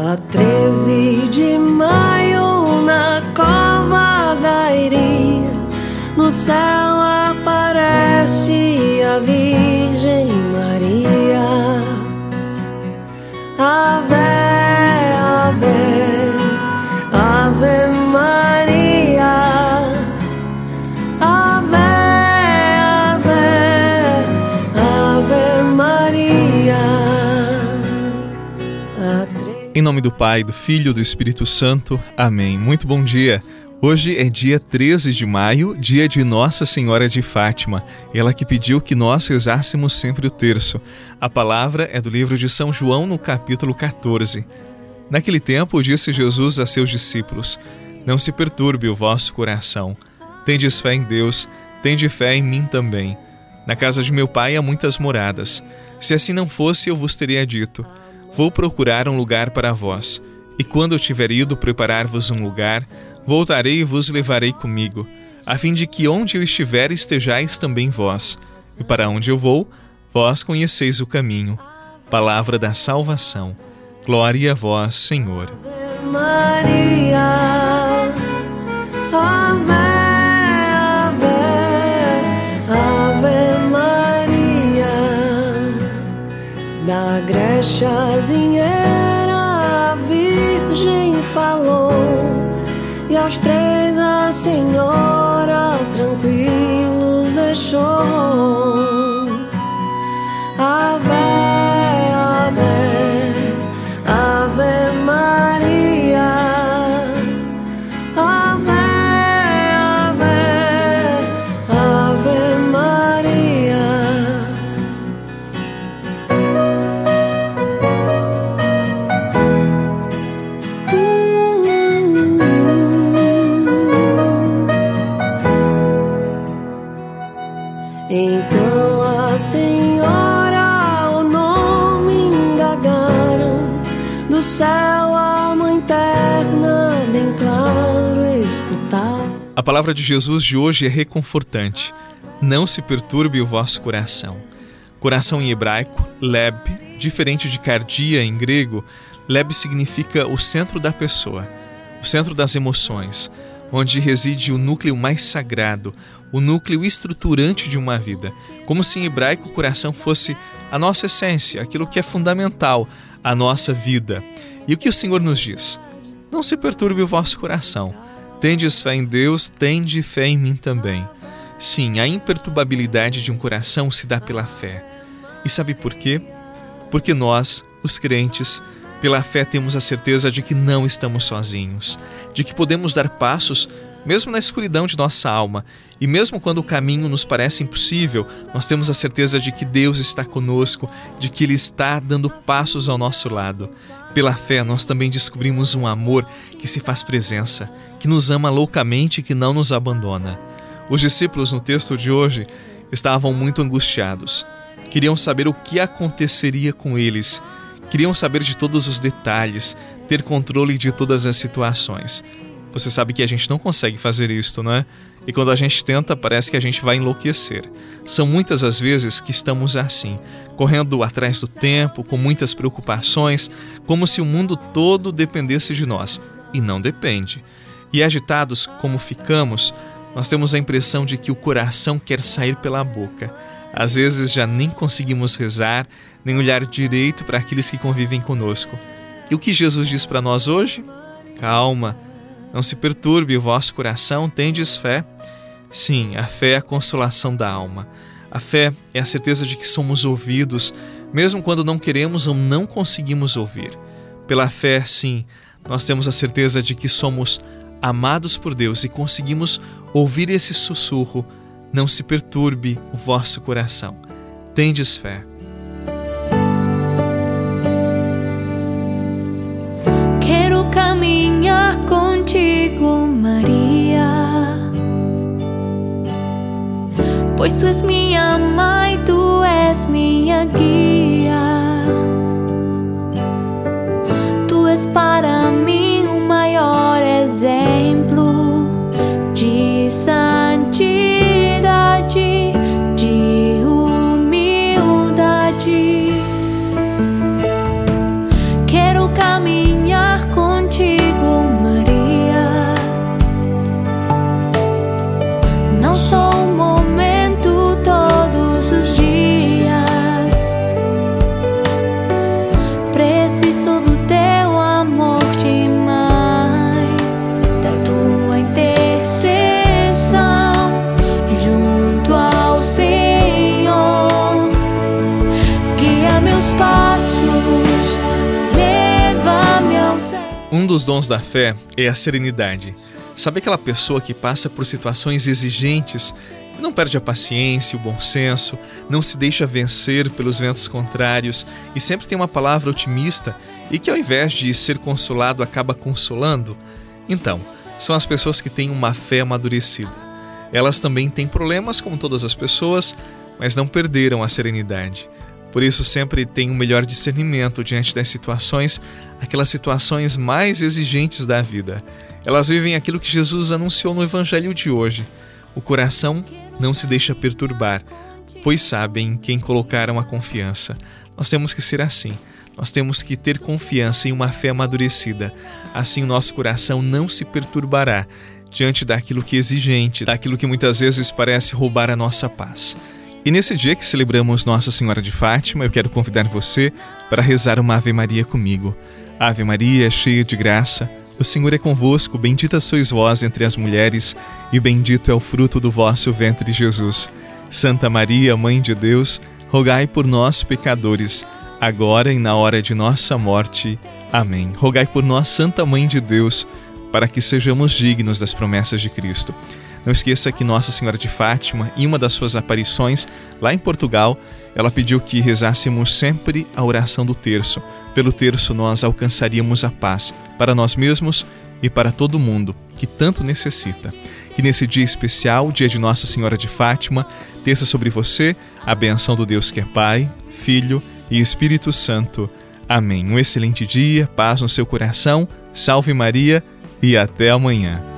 A 13 de maio na cova da Iria, no céu aparece a Virgem Maria. Ave, ave, nome do Pai, do Filho e do Espírito Santo. Amém. Muito bom dia. Hoje é dia 13 de maio, dia de Nossa Senhora de Fátima. Ela que pediu que nós rezássemos sempre o terço. A palavra é do livro de São João, no capítulo 14. Naquele tempo, disse Jesus a seus discípulos: Não se perturbe o vosso coração. Tendes fé em Deus, tende fé em mim também. Na casa de meu pai há muitas moradas. Se assim não fosse, eu vos teria dito: Vou procurar um lugar para vós. E quando eu tiver ido preparar-vos um lugar, voltarei e vos levarei comigo, a fim de que onde eu estiver estejais também vós. E para onde eu vou, vós conheceis o caminho. Palavra da salvação. Glória a vós, Senhor. Aos três a Senhora tranquilos deixou. Ave, ave, escutar. A palavra de Jesus de hoje é reconfortante. Não se perturbe o vosso coração. Coração em hebraico, leb, diferente de cardia em grego, leb significa o centro da pessoa, o centro das emoções, onde reside o núcleo mais sagrado, o núcleo estruturante de uma vida. Como se em hebraico o coração fosse a nossa essência, aquilo que é fundamental à nossa vida. E o que o Senhor nos diz? Não se perturbe o vosso coração. Tendes fé em Deus, tende fé em mim também. Sim, a imperturbabilidade de um coração se dá pela fé. E sabe por quê? Porque nós, os crentes, pela fé temos a certeza de que não estamos sozinhos, de que podemos dar passos mesmo na escuridão de nossa alma, e mesmo quando o caminho nos parece impossível, nós temos a certeza de que Deus está conosco, de que Ele está dando passos ao nosso lado. Pela fé, nós também descobrimos um amor que se faz presença, que nos ama loucamente e que não nos abandona. Os discípulos no texto de hoje estavam muito angustiados. Queriam saber o que aconteceria com eles. Queriam saber de todos os detalhes, ter controle de todas as situações. Você sabe que a gente não consegue fazer isto, não é? E quando a gente tenta, parece que a gente vai enlouquecer. São muitas as vezes que estamos assim, correndo atrás do tempo, com muitas preocupações, como se o mundo todo dependesse de nós. E não depende. E agitados como ficamos, nós temos a impressão de que o coração quer sair pela boca. Às vezes já nem conseguimos rezar, nem olhar direito para aqueles que convivem conosco. E o que Jesus diz para nós hoje? Calma, não se perturbe o vosso coração, tendes fé. Sim, a fé é a consolação da alma. A fé é a certeza de que somos ouvidos, mesmo quando não queremos ou não conseguimos ouvir. Pela fé, sim, nós temos a certeza de que somos amados por Deus e conseguimos ouvir esse sussurro. Não se perturbe o vosso coração. Tendes fé. Quero caminhar contigo, Maria. Pois tu és minha mãe, Um dos dons da fé é a serenidade. Sabe aquela pessoa que passa por situações exigentes não perde a paciência, o bom senso, não se deixa vencer pelos ventos contrários e sempre tem uma palavra otimista e que ao invés de ser consolado acaba consolando? Então, são as pessoas que têm uma fé amadurecida. Elas também têm problemas como todas as pessoas, mas não perderam a serenidade. Por isso, sempre tem um melhor discernimento diante das situações, aquelas situações mais exigentes da vida. Elas vivem aquilo que Jesus anunciou no Evangelho de hoje. O coração não se deixa perturbar, pois sabem quem colocaram a confiança. Nós temos que ser assim. Nós temos que ter confiança em uma fé amadurecida. Assim, o nosso coração não se perturbará diante daquilo que é exigente, daquilo que muitas vezes parece roubar a nossa paz. E nesse dia que celebramos Nossa Senhora de Fátima, eu quero convidar você para rezar uma Ave Maria comigo. Ave Maria, cheia de graça, o Senhor é convosco, bendita sois vós entre as mulheres, e bendito é o fruto do vosso ventre, Jesus. Santa Maria, Mãe de Deus, rogai por nós, pecadores, agora e na hora de nossa morte. Amém. Rogai por nós, Santa Mãe de Deus, para que sejamos dignos das promessas de Cristo. Não esqueça que Nossa Senhora de Fátima, em uma das suas aparições lá em Portugal, ela pediu que rezássemos sempre a oração do terço. Pelo terço nós alcançaríamos a paz para nós mesmos e para todo mundo que tanto necessita. Que nesse dia especial, dia de Nossa Senhora de Fátima, desça sobre você a benção do Deus que é Pai, Filho e Espírito Santo. Amém. Um excelente dia, paz no seu coração, salve Maria e até amanhã.